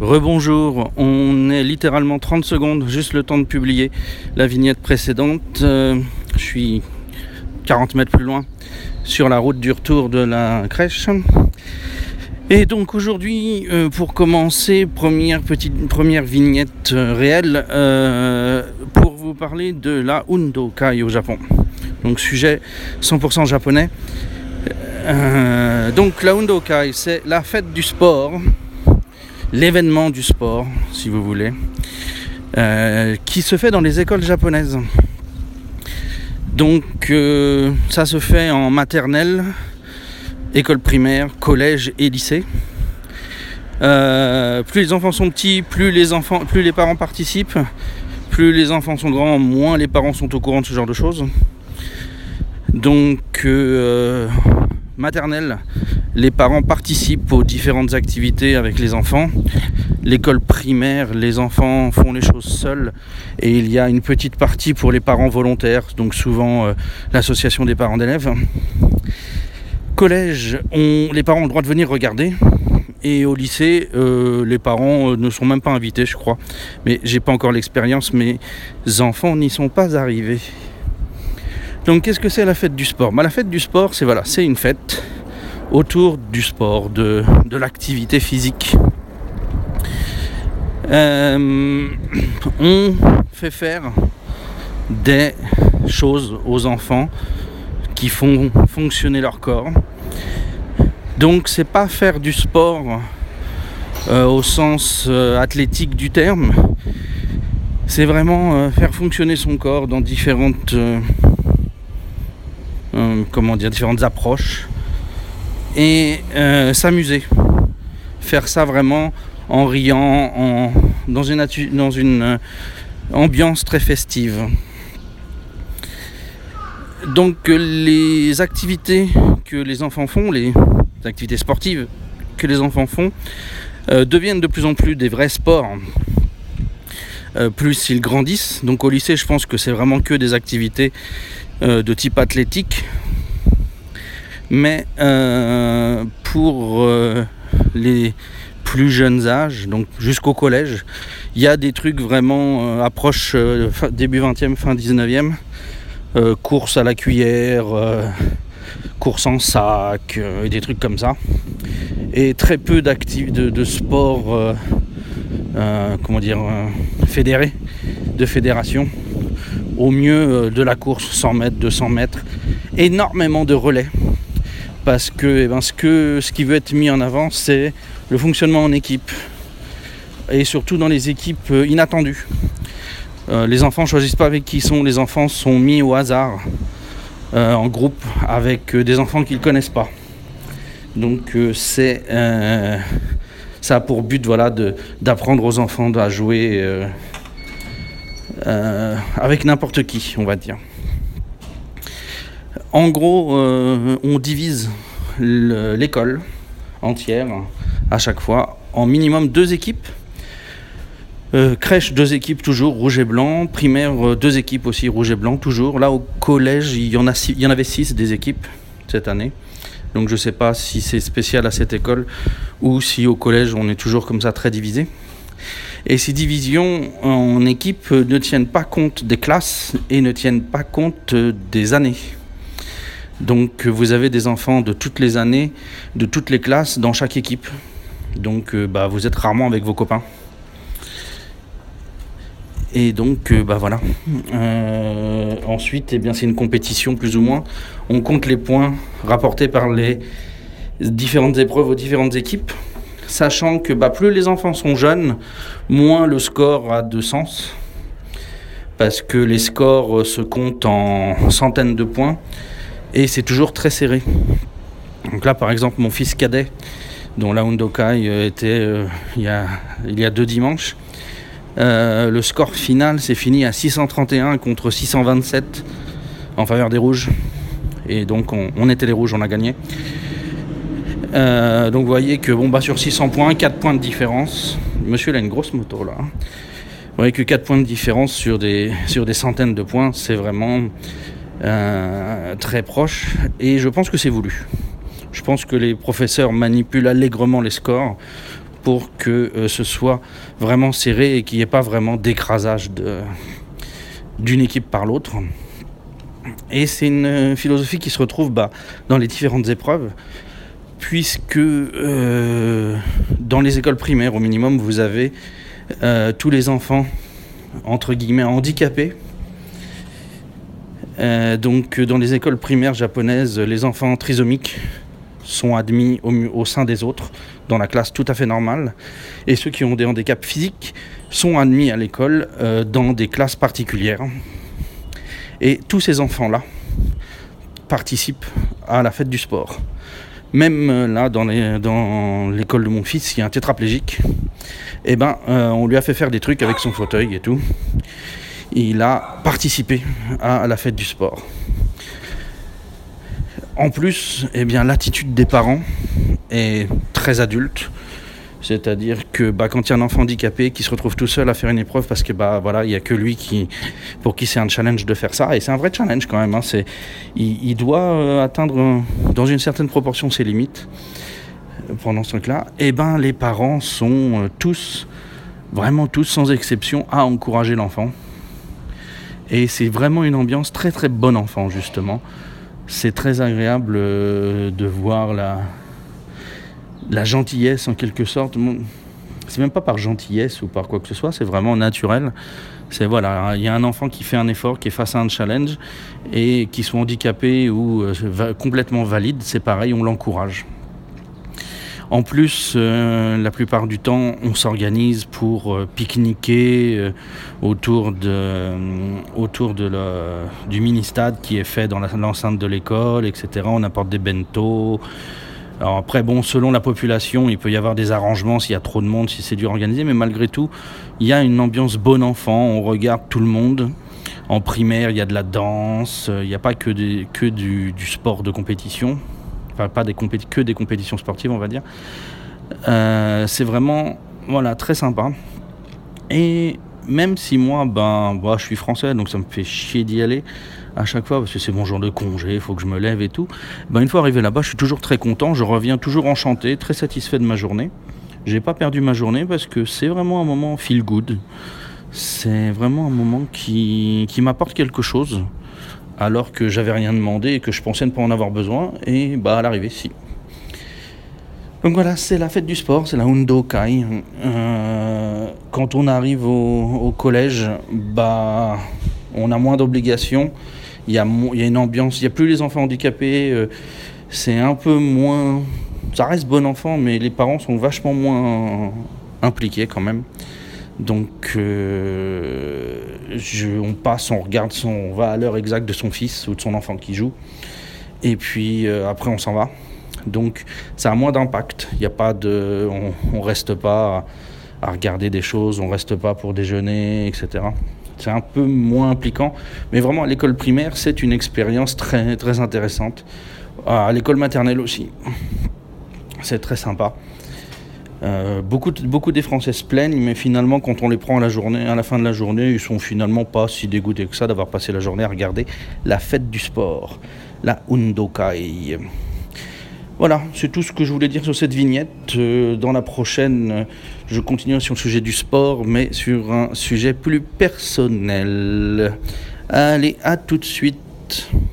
Rebonjour, on est littéralement 30 secondes, juste le temps de publier la vignette précédente. Euh, je suis 40 mètres plus loin sur la route du retour de la crèche. Et donc aujourd'hui, euh, pour commencer, première petite première vignette euh, réelle pour vous parler de la Undo Kai au Japon. Donc sujet 100% japonais. donc la Undo Kai, c'est la fête du sport l'événement du sport, si vous voulez, euh, qui se fait dans les écoles japonaises. Donc euh, ça se fait en maternelle, école primaire, collège et lycée. Euh, plus les enfants sont petits, plus les enfants, plus les parents participent, plus les enfants sont grands, moins les parents sont au courant de ce genre de choses. Donc maternelle, les parents participent aux différentes activités avec les enfants. L'école primaire, les enfants font les choses seuls et il y a une petite partie pour les parents volontaires, donc souvent euh, l'association des parents d'élèves. Collège, les parents ont le droit de venir regarder. Et au lycée, euh, les parents euh, ne sont même pas invités, je crois. Mais j'ai pas encore l'expérience, mes enfants n'y sont pas arrivés. Donc qu'est-ce que c'est la fête du sport? Bah, La fête du sport, c'est voilà, c'est une fête autour du sport, de, l'activité physique. Euh, on fait faire des choses aux enfants qui font fonctionner leur corps. Donc c'est pas faire du sport euh, au sens euh, athlétique du terme, c'est vraiment faire fonctionner son corps dans différentes comment dire différentes approches et euh, s'amuser. Faire ça vraiment en riant, en, dans une, euh, ambiance très festive. Donc les activités que les enfants font, les activités sportives que les enfants font, euh, deviennent de plus en plus des vrais sports. plus ils grandissent. Donc au lycée, je pense que c'est vraiment que des activités de type athlétique, mais euh, pour euh, les plus jeunes âges, donc jusqu'au collège, il y a des trucs vraiment euh, approche début 20e, fin 19e. course à la cuillère, course en sac, et des trucs comme ça. Et très peu d'actifs de, sport, comment dire, de fédération. Au mieux de la course 100 mètres, 200 mètres. Énormément de relais parce que, eh ben, ce, que ce qui veut être mis en avant, c'est le fonctionnement en équipe et surtout dans les équipes euh, inattendues. Euh, les enfants ne choisissent pas avec qui ils sont, les enfants sont mis au hasard euh, en groupe avec des enfants qu'ils ne connaissent pas. Donc c'est ça a pour but voilà, d'apprendre aux enfants à jouer avec n'importe qui, on va dire. En gros, euh, on divise l'école entière à chaque fois en minimum deux équipes. Euh, crèche, deux équipes toujours, rouge et blanc. Primaire, euh, deux équipes aussi, rouge et blanc toujours. Là, au collège, il y en, a il y en avait six des équipes cette année. Donc je ne sais pas si c'est spécial à cette école ou si au collège on est toujours comme ça très divisé. Et ces divisions en équipes ne tiennent pas compte des classes et ne tiennent pas compte des années. Donc vous avez des enfants de toutes les années, de toutes les classes dans chaque équipe. Donc euh, bah, vous êtes rarement avec vos copains. Et donc euh, bah voilà. Euh, ensuite, eh c'est une compétition plus ou moins. On compte les points rapportés par les différentes épreuves aux différentes équipes, sachant que bah, plus les enfants sont jeunes, moins le score a de sens, parce que les scores se comptent en centaines de points et c'est toujours très serré. Donc là, par exemple, mon fils cadet, dont la Hondokai euh, était euh, il, y a, deux dimanches, euh, le score final s'est fini à 631 contre 627 en faveur des rouges. Et donc on, était les rouges, on a gagné. donc vous voyez que bon bah sur 600 points, 4 points de différence. Monsieur il a une grosse moto là. Vous voyez que 4 points de différence sur des, sur des centaines de points, c'est vraiment euh, très proche, et je pense que c'est voulu. Je pense que les professeurs manipulent allègrement les scores pour que euh, ce soit vraiment serré et qu'il n'y ait pas vraiment d'écrasage d'une équipe par l'autre. Et c'est une philosophie qui se retrouve bah, dans les différentes épreuves, puisque euh, dans les écoles primaires, au minimum, vous avez euh, tous les enfants, entre guillemets, handicapés. Euh, donc dans les écoles primaires japonaises, les enfants trisomiques sont admis au, sein des autres, dans la classe tout à fait normale. Et ceux qui ont des handicaps physiques sont admis à l'école dans des classes particulières. Et tous ces enfants-là participent à la fête du sport. Même euh, là, dans l'école de mon fils, qui est un tétraplégique, eh ben, euh, on lui a fait faire des trucs avec son fauteuil et tout. Il a participé à, la fête du sport. En plus, eh bien, l'attitude des parents est très adulte. C'est-à-dire que bah, quand il y a un enfant handicapé qui se retrouve tout seul à faire une épreuve parce que bah voilà, il n'y a que lui qui, pour qui c'est un challenge de faire ça, et c'est un vrai challenge quand même. Hein. c'est, il, doit euh, atteindre dans une certaine proportion ses limites euh, pendant ce truc-là. Et eh ben les parents sont euh, tous, vraiment tous sans exception, à encourager l'enfant. Et c'est vraiment une ambiance très très bon enfant justement. C'est très agréable de voir la, la gentillesse en quelque sorte. C'est même pas par gentillesse ou par quoi que ce soit, c'est vraiment naturel. C'est voilà, il y a un enfant qui fait un effort, qui est face à un challenge et qui soit handicapé ou euh, complètement valide, c'est pareil, on l'encourage. En plus, euh, la plupart du temps, on s'organise pour euh, pique-niquer autour, de, autour du mini-stade qui est fait dans l'enceinte de l'école, etc. On apporte des alors après, bon, selon la population, il peut y avoir des arrangements s'il y a trop de monde, si c'est dur organisé, mais malgré tout, il y a une ambiance bon enfant, on regarde tout le monde. En primaire, il y a de la danse, euh, il n'y a pas que du, sport de compétition, pas des que des compétitions sportives, on va dire. Euh, c'est vraiment, voilà, très sympa. Et même si moi, ben, je suis français, donc ça me fait chier d'y aller à chaque fois parce que c'est mon jour de congé, il faut que je me lève et tout. Ben, une fois arrivé là-bas, je suis toujours très content, je reviens toujours enchanté, très satisfait de ma journée. J'ai pas perdu ma journée parce que c'est vraiment un moment feel good. C'est vraiment un moment qui, qui m'apporte quelque chose alors que j'avais rien demandé et que je pensais ne pas en avoir besoin. Et bah à l'arrivée, si. Donc voilà, c'est la fête du sport, c'est la Undokai. Euh, quand on arrive au, collège, bah, on a moins d'obligations. Il y, a, une ambiance, il n'y a plus les enfants handicapés. Euh, c'est un peu moins. Ça reste bon enfant, mais les parents sont vachement moins impliqués quand même. Donc euh, on passe, on regarde, on va à l'heure exacte de son fils ou de son enfant qui joue. Et puis après on s'en va. Donc ça a moins d'impact. Il a pas de, on, ne reste pas à, regarder des choses, on reste pas pour déjeuner, etc. C'est un peu moins impliquant, mais vraiment à l'école primaire, c'est une expérience très très intéressante. À l'école maternelle aussi, c'est très sympa. Euh, beaucoup, beaucoup des Français se plaignent, mais finalement, quand on les prend à la, journée, à la fin de la journée, ils sont finalement pas si dégoûtés que ça d'avoir passé la journée à regarder la fête du sport, la Undokai. Voilà, c'est tout ce que je voulais dire sur cette vignette. Euh, dans la prochaine, euh, je continue sur le sujet du sport, mais sur un sujet plus personnel. Allez, à tout de suite.